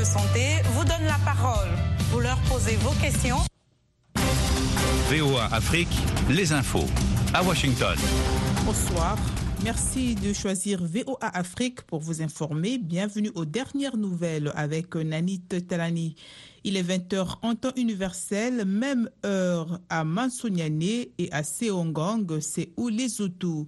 de santé vous donne la parole. Vous leur posez vos questions. VOA Afrique, les infos. À Washington. Bonsoir. Merci de choisir VOA Afrique pour vous informer. Bienvenue aux dernières nouvelles avec Nanit Talani. Il est 20h en temps universel, même heure à Mansoniane et à Seongang, c'est où les Hutus.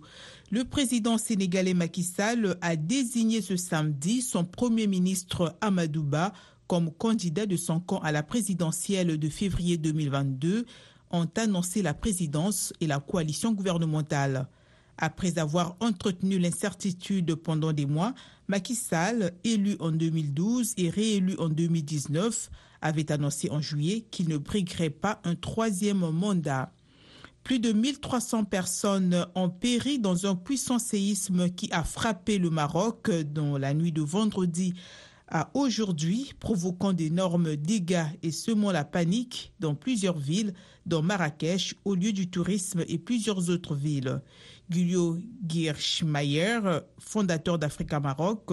Le président sénégalais Macky Sall a désigné ce samedi son premier ministre Amadouba comme candidat de son camp à la présidentielle de février 2022, ont annoncé la présidence et la coalition gouvernementale. Après avoir entretenu l'incertitude pendant des mois, Macky Sall, élu en 2012 et réélu en 2019, avait annoncé en juillet qu'il ne briguerait pas un troisième mandat. Plus de 1300 personnes ont péri dans un puissant séisme qui a frappé le Maroc dans la nuit de vendredi à aujourd'hui, provoquant d'énormes dégâts et semant la panique dans plusieurs villes, dont Marrakech, au lieu du tourisme et plusieurs autres villes. Gulio Girschmeyer, fondateur d'Africa Maroc,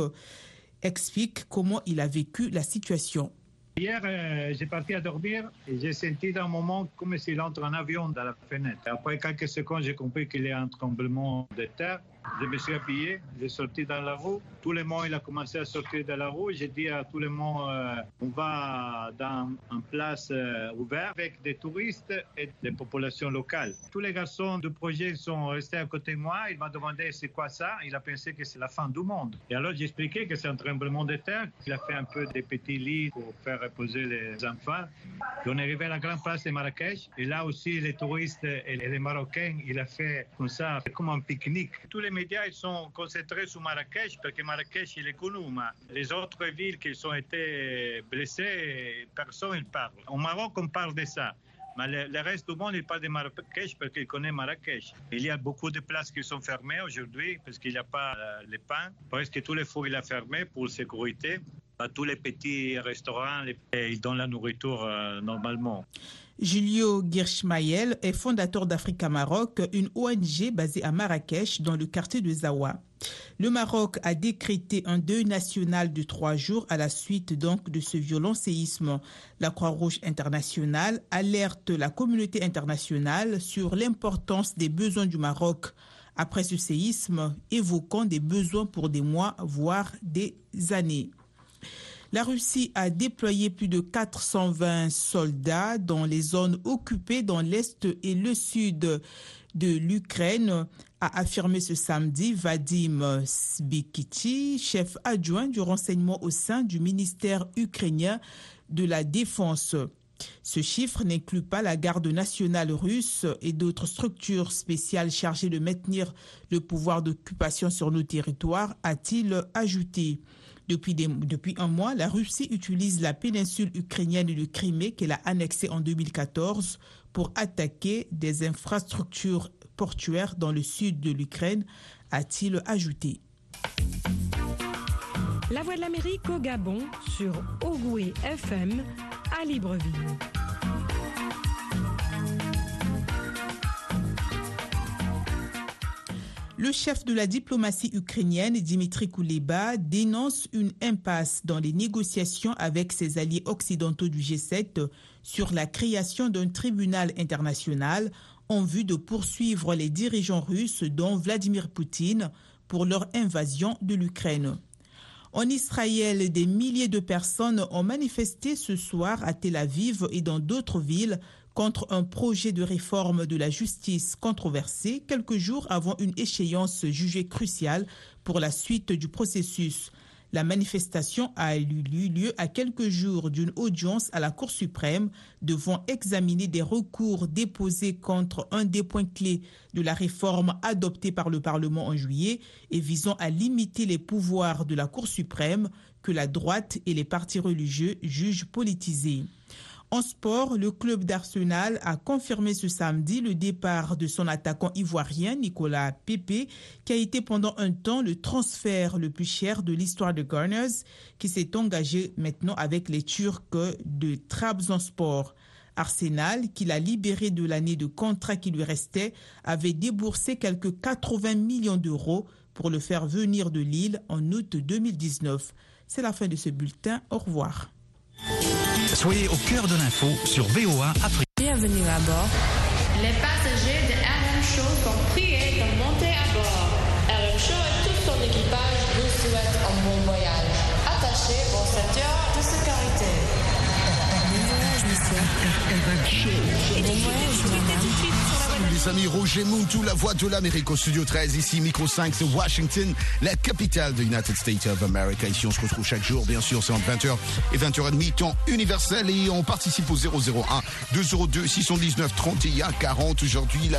explique comment il a vécu la situation. Hier, euh, j'ai parti à dormir et j'ai senti d'un moment comme s'il entre un avion dans la fenêtre. Après quelques secondes, j'ai compris qu'il y a un tremblement de terre. Je me suis habillé, j'ai sorti dans la rue. Tout le monde il a commencé à sortir de la rue. J'ai dit à tout le monde euh, on va dans une place euh, ouverte avec des touristes et des populations locales. Tous les garçons du projet sont restés à côté de moi. Il m'a demandé c'est quoi ça? Il a pensé que c'est la fin du monde. Et alors j'ai expliqué que c'est un tremblement de terre. Il a fait un peu des petits lits pour faire reposer les enfants. on est arrivé à la grande place de Marrakech. Et là aussi, les touristes et les Marocains, il a fait comme ça, comme un pique-nique. Tous les médias ils sont concentrés sur Marrakech parce que Marrakech il est connu, mais les autres villes qui ont été blessées, personne ne parle. Au Maroc, on parle de ça. Mais le, reste du monde, il parle de Marrakech parce qu'il connaît Marrakech. Il y a beaucoup de places qui sont fermées aujourd'hui parce qu'il n'y a pas euh, les pains. Presque tous les fours, il a fermé pour sécurité. Tous les petits restaurants, ils donnent la nourriture euh, normalement. Julio Girschmayel est fondateur d'Africa Maroc, une ONG basée à Marrakech dans le quartier de Zawa. Le Maroc a décrété un deuil national de trois jours à la suite donc de ce violent séisme. La Croix-Rouge internationale alerte la communauté internationale sur l'importance des besoins du Maroc après ce séisme, évoquant des besoins pour des mois, voire des années. La Russie a déployé plus de 420 soldats dans les zones occupées dans l'est et le sud de l'Ukraine, a affirmé ce samedi Vadim Sbikiti, chef adjoint du renseignement au sein du ministère ukrainien de la Défense. Ce chiffre n'inclut pas la garde nationale russe et d'autres structures spéciales chargées de maintenir le pouvoir d'occupation sur nos territoires, a-t-il ajouté. Depuis, un mois, la Russie utilise la péninsule ukrainienne de Crimée qu'elle a annexée en 2014 pour attaquer des infrastructures portuaires dans le sud de l'Ukraine, a-t-il ajouté. La Voix de l'Amérique au Gabon sur Ogoué FM à Libreville. Le chef de la diplomatie ukrainienne, Dimitri Kouleba, dénonce une impasse dans les négociations avec ses alliés occidentaux du G7 sur la création d'un tribunal international en vue de poursuivre les dirigeants russes, dont Vladimir Poutine, pour leur invasion de l'Ukraine. En Israël, des milliers de personnes ont manifesté ce soir à Tel Aviv et dans d'autres villes contre un projet de réforme de la justice controversé quelques jours avant une échéance jugée cruciale pour la suite du processus. La manifestation a eu lieu à quelques jours d'une audience à la Cour suprême devant examiner des recours déposés contre un des points clés de la réforme adoptée par le Parlement en juillet et visant à limiter les pouvoirs de la Cour suprême que la droite et les partis religieux jugent politisés. En sport, le club d'Arsenal a confirmé ce samedi le départ de son attaquant ivoirien Nicolas Pepe, qui a été pendant un temps le transfert le plus cher de l'histoire de Gunners, qui s'est engagé maintenant avec les Turcs de Trabzonspor. Arsenal, qui l'a libéré de l'année de contrat qui lui restait, avait déboursé quelques 80 millions d'euros pour le faire venir de Lille en août 2019. C'est la fin de ce bulletin. Au revoir. Soyez au cœur de l'info sur VOA Afrique. Bienvenue à bord. Les passagers Les amis, Roger Muntu, la voix de l'Amérique au studio 13, ici Micro 5, c'est Washington, la capitale de United States of America. Ici, on se retrouve chaque jour, bien sûr, c'est entre 20h et 20h30, temps universel, et on participe au 001 202 619 31 40. Aujourd'hui,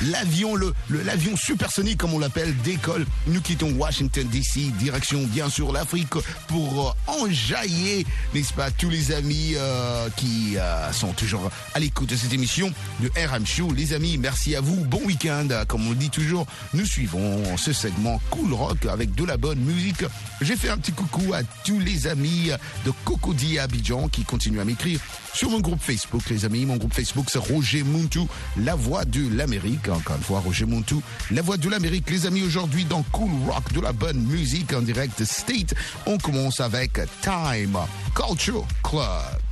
l'avion, le, l'avion supersonique, comme on l'appelle, décolle. Nous quittons Washington DC, direction, bien sûr, l'Afrique pour euh, enjailler, n'est-ce pas, tous les amis euh, qui euh, sont toujours à l'écoute de cette émission de RM Show. Les amis, merci à vous. Bon week-end. Comme on dit toujours, nous suivons ce segment Cool Rock avec de la bonne musique. J'ai fait un petit coucou à tous les amis de Cocody Abidjan qui continuent à m'écrire sur mon groupe Facebook, les amis. Mon groupe Facebook, c'est Roger Muntu, la voix de l'Amérique. Encore une fois, Roger Muntu, la voix de l'Amérique. Les amis, aujourd'hui, dans Cool Rock, de la bonne musique en direct State, on commence avec Time Culture Club.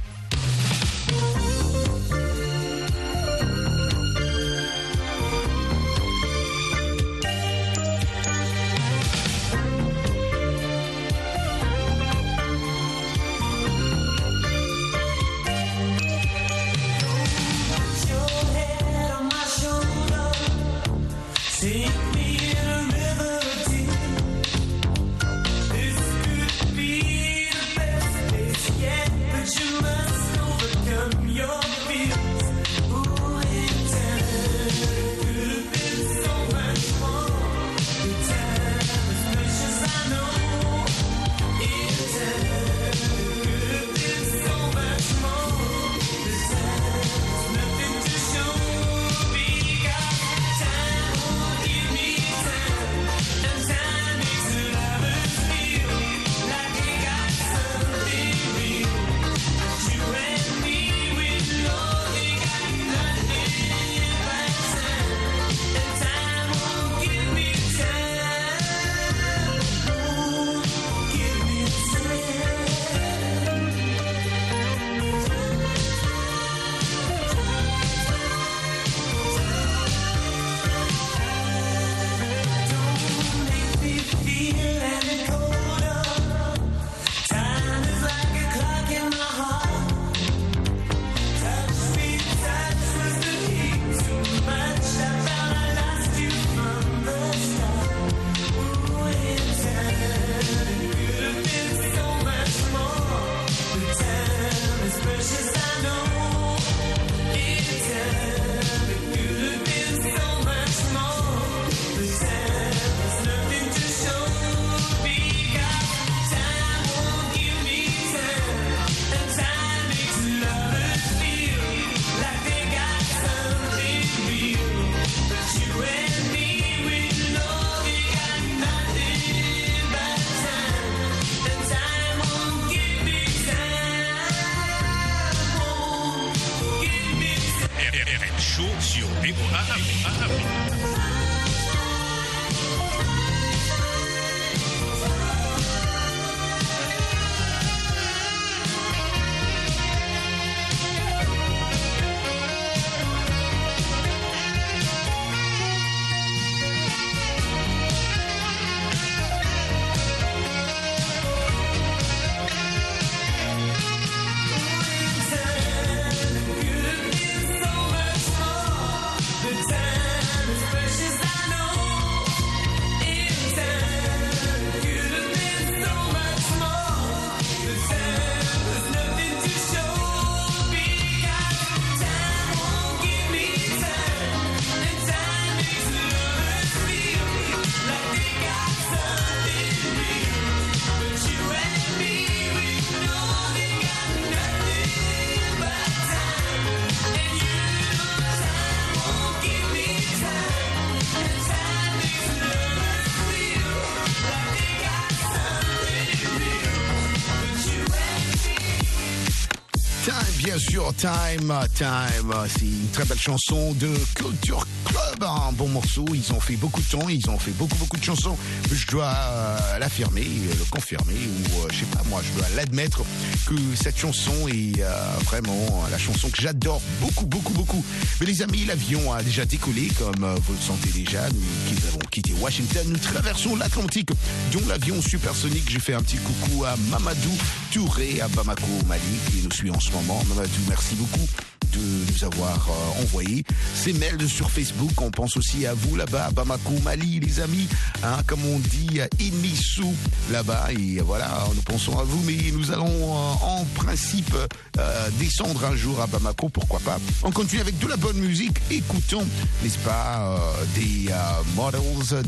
Time, Time. C'est une très belle chanson de Culture Club. Un bon morceau. Ils ont fait beaucoup de temps. Ils ont fait beaucoup, beaucoup de chansons. Je dois euh, l'affirmer, le confirmer, ou euh, je sais pas, moi, je dois l'admettre que cette chanson est euh, vraiment la chanson que j'adore beaucoup, beaucoup, beaucoup. Mais les amis, l'avion a déjà décollé, comme vous le sentez déjà. Nous qui avons quitté Washington, nous traversons l'Atlantique, dont l'avion supersonique. J'ai fait un petit coucou à Mamadou Touré à Bamako, Mali, qui nous suit en ce moment. Mamadou, merci beaucoup de nous avoir euh, envoyé ces mails sur Facebook. On pense aussi à vous là-bas, à Bamako, Mali, les amis. Hein, comme on dit, Inissou là-bas. Et voilà, nous pensons à vous. Mais nous allons euh, en principe euh, descendre un jour à Bamako, pourquoi pas. On continue avec de la bonne musique. Écoutons, n'est-ce pas, des Models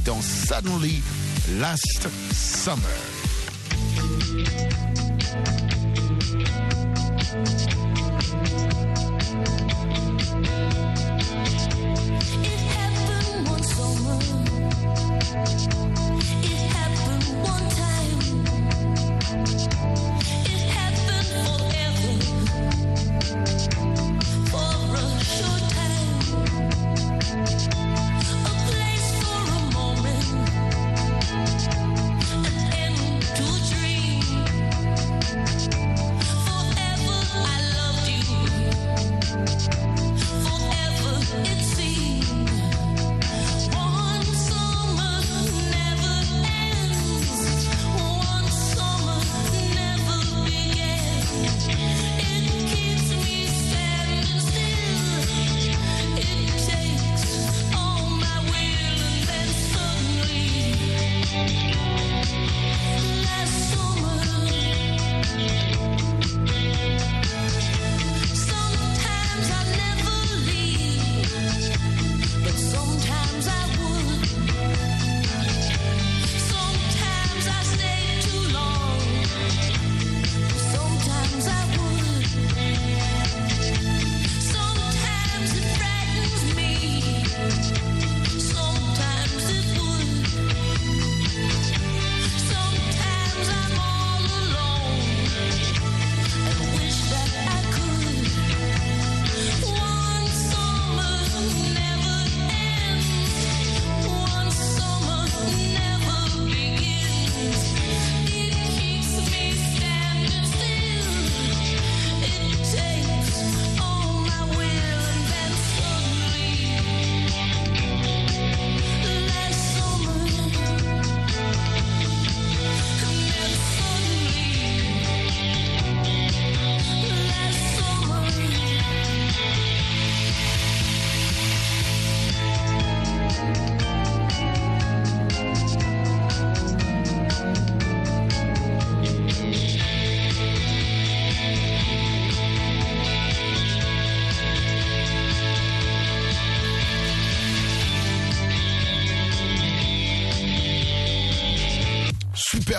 dans Suddenly Last Summer.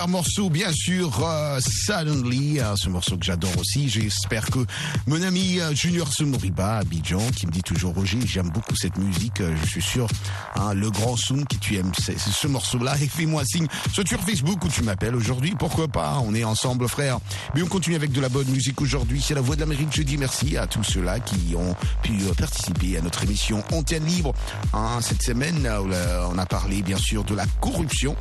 Morceau, bien sûr, euh, Suddenly, euh, ce morceau que j'adore aussi. J'espère que mon ami euh, Junior Soumoriba, Abidjan, qui me dit toujours Roger, j'aime beaucoup cette musique. je suis sûr, hein, le grand Soum, qui tu aimes ce, ce morceau-là, et fais-moi signe, sur Facebook ou tu m'appelles aujourd'hui, pourquoi pas, on est ensemble, frère. Mais on continue avec de la bonne musique aujourd'hui. C'est la Voix de l'Amérique. Je dis merci à tous ceux-là qui ont pu participer à notre émission Antenne Libre. Hein, cette semaine, on a parlé bien sûr de la corruption.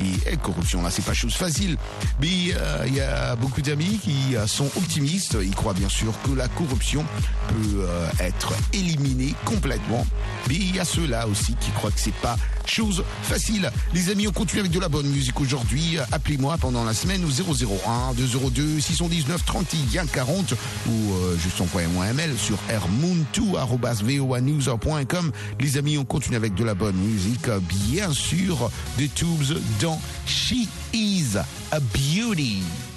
Et, et corruption, là, pas chose facile. Mais euh, il y a beaucoup d'amis qui euh, sont optimistes. Ils croient bien sûr que la corruption peut euh, être éliminée complètement. Mais il y a ceux-là aussi qui croient que c'est pas chose facile. Les amis, on continue avec de la bonne musique aujourd'hui. Appelez-moi pendant la semaine au 001 202 619 31 40 ou juste envoyez-moi un mail sur rmoon2.voanews.com. Les amis, on continue avec de la bonne musique. Bien sûr, des tubes dans She Is a Beauty.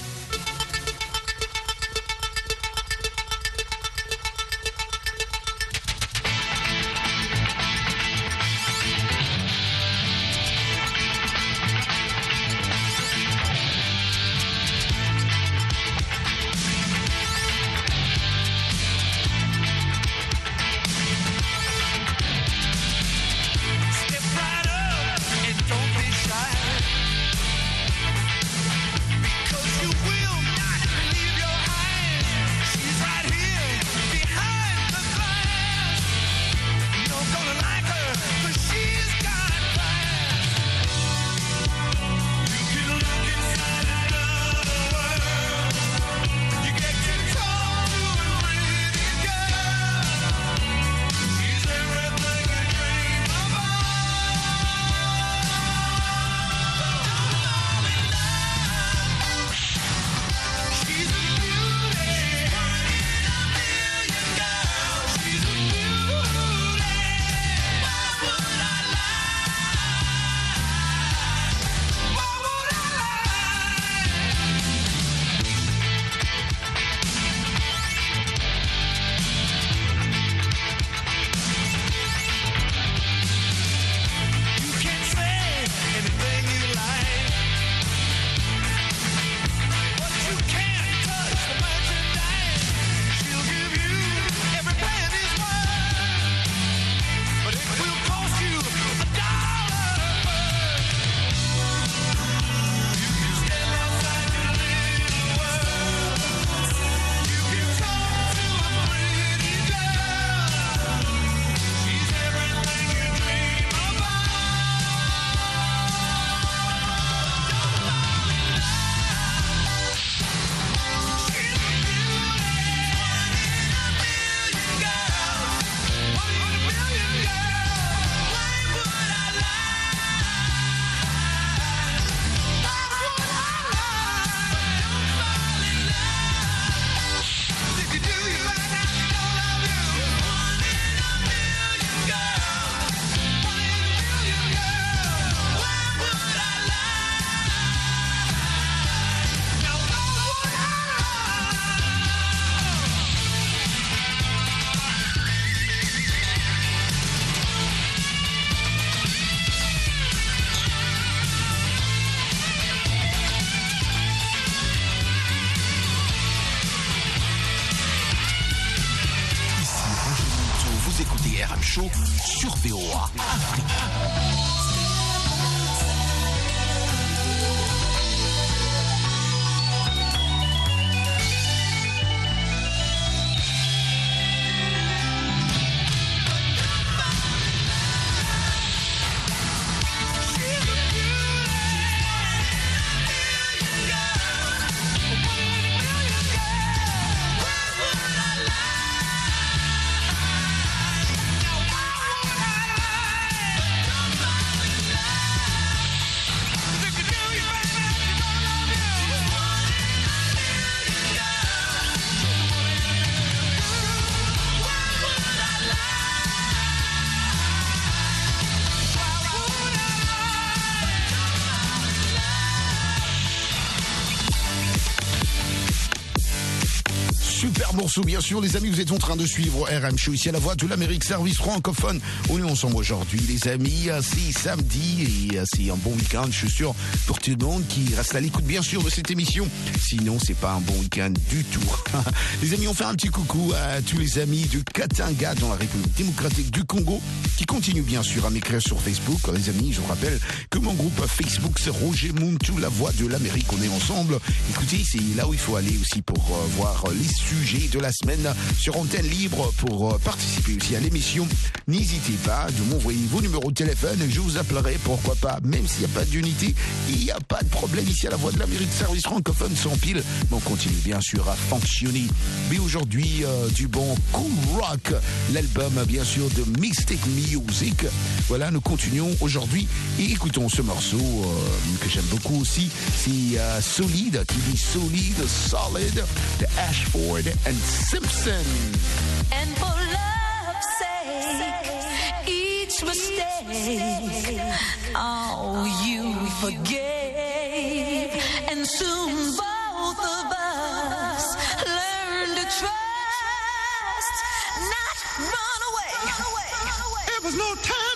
Show sur VOA Afrique. Bien sûr, les amis, vous êtes en train de suivre RM Show ici à la voix de l'Amérique, service francophone. On est ensemble aujourd'hui, les amis? C'est samedi et c'est un bon week-end, je suis sûr, pour tout le monde qui reste à l'écoute, bien sûr, de cette émission. Sinon, c'est pas un bon week-end du tout. les amis, on fait un petit coucou à tous les amis du Katanga dans la République démocratique du Congo qui continuent, bien sûr, à m'écrire sur Facebook. Les amis, je vous rappelle que mon groupe Facebook, c'est Roger Muntu, la voix de l'Amérique. On est ensemble. Écoutez, c'est là où il faut aller aussi pour euh, voir les sujet de la semaine sur antenne libre pour euh, participer aussi à l'émission. N'hésitez pas de m'envoyer vos numéros de téléphone je vous appellerai, pourquoi pas, même s'il n'y a pas d'unité, il n'y a pas de problème ici à la Voix de l'Amérique, service francophone sans pile. Mais on continue bien sûr à fonctionner. Mais aujourd'hui, euh, du bon Cool Rock, l'album bien sûr de Mystic Music. Voilà, nous continuons aujourd'hui et écoutons ce morceau euh, que j'aime beaucoup aussi. C'est euh, Solide, qui dit Solide, Solid, de Ashford and Simpson. And for love's sake, each mistake, oh, you forgave. And soon both of us learn to trust, not run away. It was no time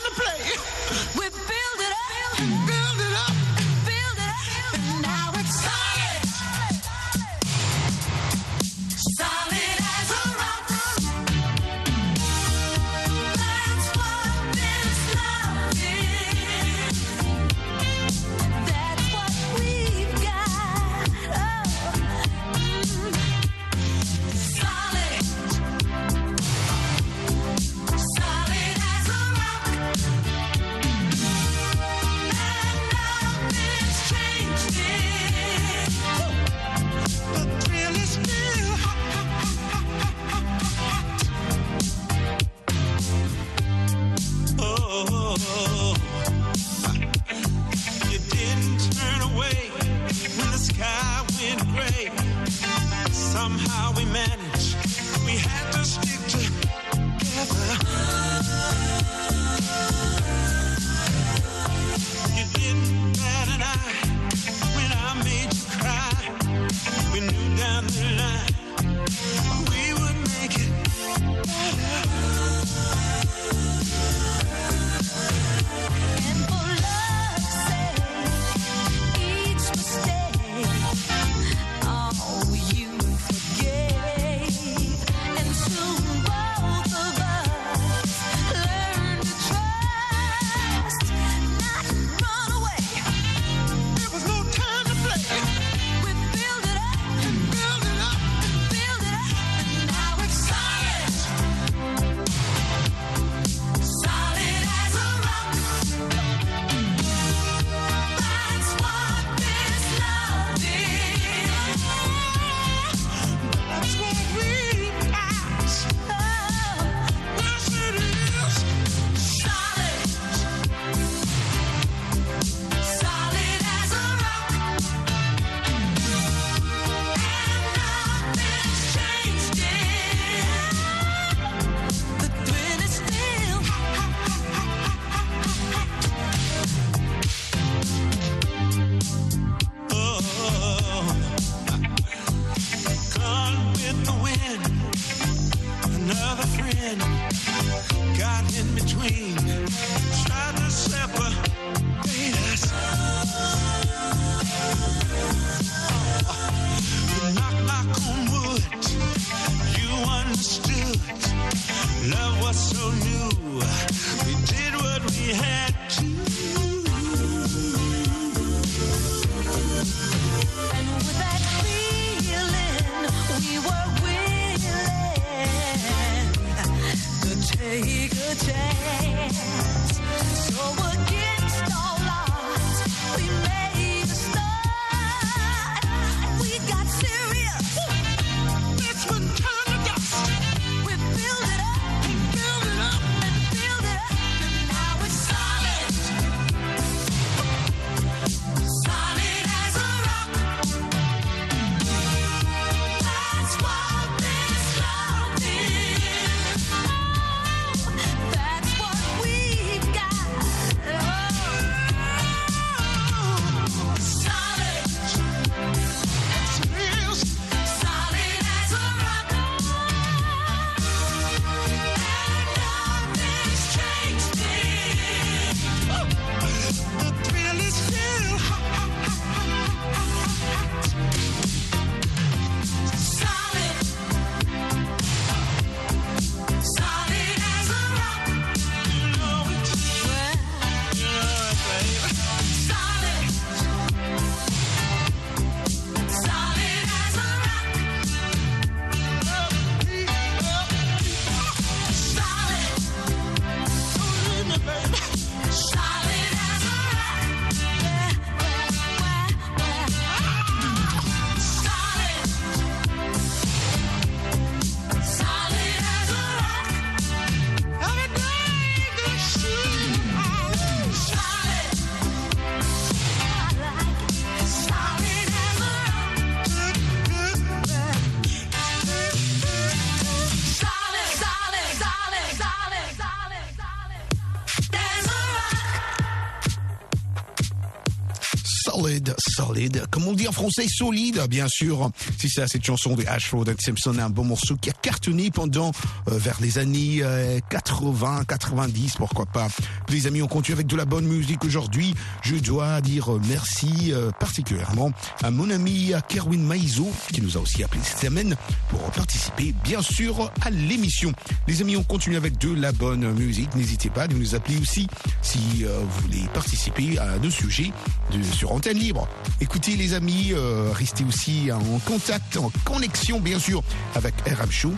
On dit en français, solide, bien sûr. Si c'est cette chanson de Ashford and Simpson, un bon morceau qui a cartonné pendant, euh, vers les années euh, 80, 90, pourquoi pas. Les amis, on continue avec de la bonne musique aujourd'hui. Je dois dire merci euh, particulièrement à mon ami Kerwin Maizo, qui nous a aussi appelé cette semaine pour participer, bien sûr, à l'émission. Les amis, on continue avec de la bonne musique. N'hésitez pas de nous appeler aussi si euh, vous voulez participer à nos sujets de, sur antenne libre. Écoutez les amis, euh, restez aussi en contact, en connexion bien sûr avec RM Show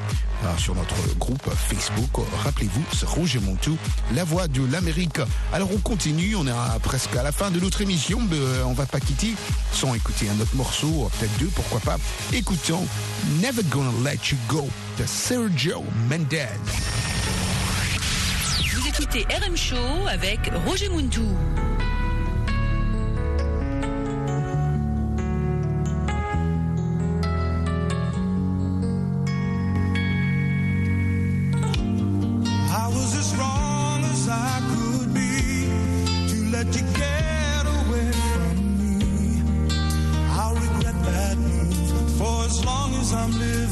euh, sur notre groupe Facebook. Rappelez-vous, c'est Roger Montou, la voix de l'Amérique. Alors on continue, on est presque à la fin de notre émission, mais euh, on va pas quitter sans écouter un autre morceau, peut-être deux, pourquoi pas. Écoutons Never Gonna Let You Go de Sergio Mendez. Vous écoutez RM Show avec Roger Muntou. I'm living.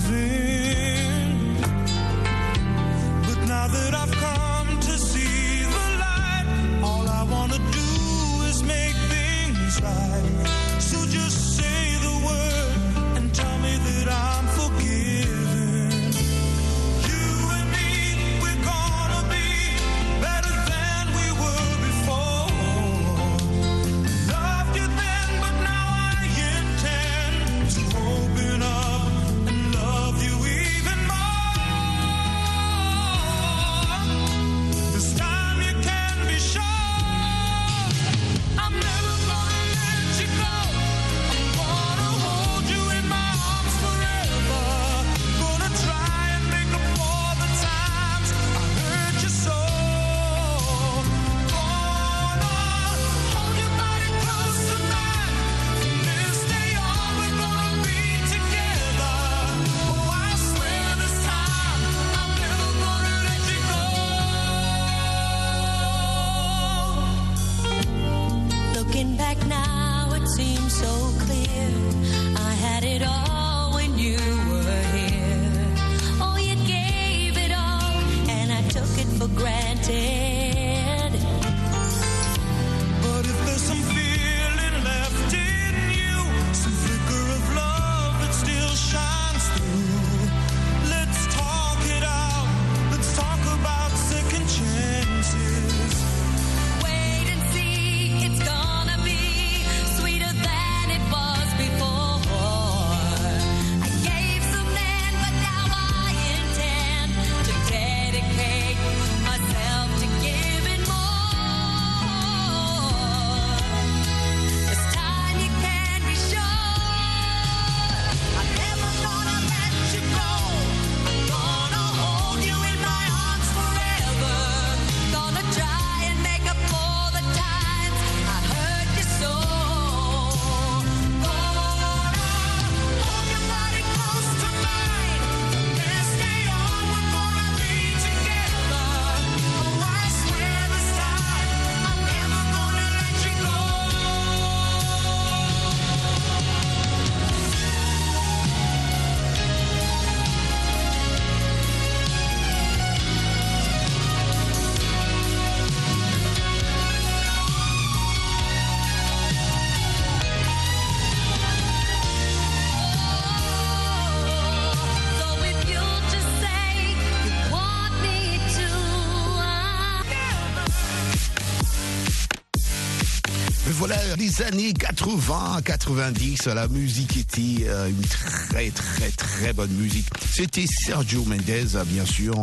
Années 80, 90, la musique était euh, une très très très bonne musique. C'était Sergio Mendes, euh, bien sûr,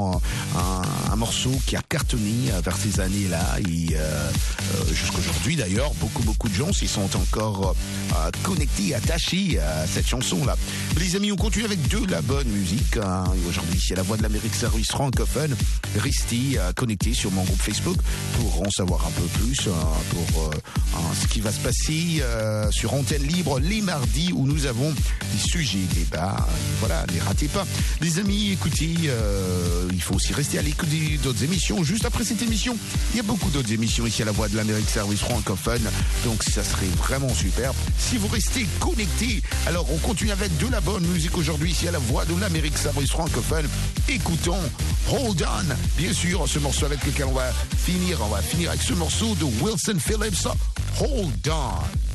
un, un morceau qui a cartonné vers ces années-là et euh, euh, jusqu'aujourd'hui d'ailleurs, beaucoup beaucoup de gens s'y sont encore euh, connectés, attachés à cette chanson-là. Les amis, on continue avec de la bonne musique. hein. Aujourd'hui, c'est la voix de l'Amérique Service francophone. Restez euh, connectés sur mon groupe Facebook pour en savoir un peu plus pour euh, ce qui va se passer euh, sur Antenne Libre les mardis où nous avons des sujets, débats. Voilà, ne ratez pas. Les amis, écoutez, euh, il faut aussi rester à l'écoute d'autres émissions. Juste après cette émission, il y a beaucoup d'autres émissions ici à la voix de l'Amérique Service francophone. Donc ça serait vraiment super. Si vous restez connectés, alors on continue avec de la bonne musique aujourd'hui ici à la voix de l'Amérique Service francophone. Écoutons Hold On, bien sûr, ce morceau avec lequel on va finir. On va finir avec ce morceau de Wilson Phillips. Hold On.